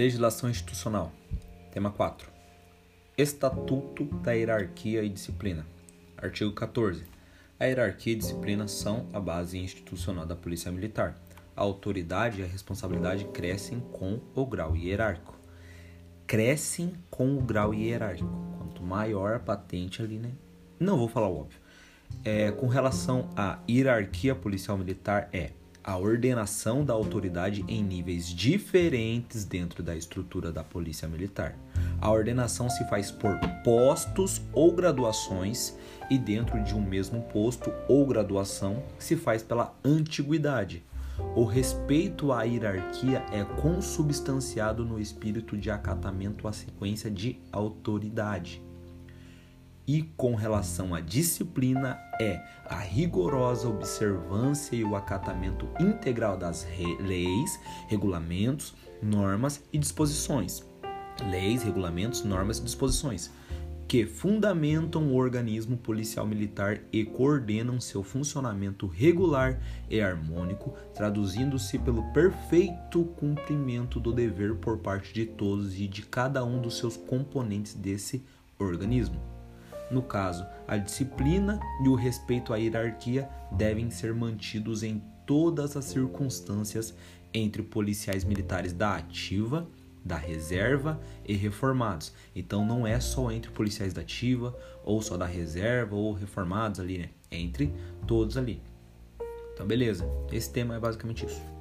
Legislação institucional. Tema 4. Estatuto da hierarquia e disciplina. Artigo 14. A hierarquia e disciplina são a base institucional da Polícia Militar. A autoridade e a responsabilidade crescem com o grau hierárquico. Crescem com o grau hierárquico. Quanto maior a patente ali, né? Não vou falar o óbvio. É, com relação à hierarquia policial militar, é a ordenação da autoridade em níveis diferentes dentro da estrutura da Polícia Militar. A ordenação se faz por postos ou graduações e dentro de um mesmo posto ou graduação se faz pela antiguidade. O respeito à hierarquia é consubstanciado no espírito de acatamento à sequência de autoridade e com relação à disciplina é a rigorosa observância e o acatamento integral das leis, regulamentos, normas e disposições. Leis, regulamentos, normas e disposições que fundamentam o organismo policial militar e coordenam seu funcionamento regular e harmônico, traduzindo-se pelo perfeito cumprimento do dever por parte de todos e de cada um dos seus componentes desse organismo. No caso, a disciplina e o respeito à hierarquia devem ser mantidos em todas as circunstâncias entre policiais militares da ativa, da reserva e reformados. Então não é só entre policiais da ativa ou só da reserva ou reformados ali, né? É entre todos ali. Então beleza. Esse tema é basicamente isso.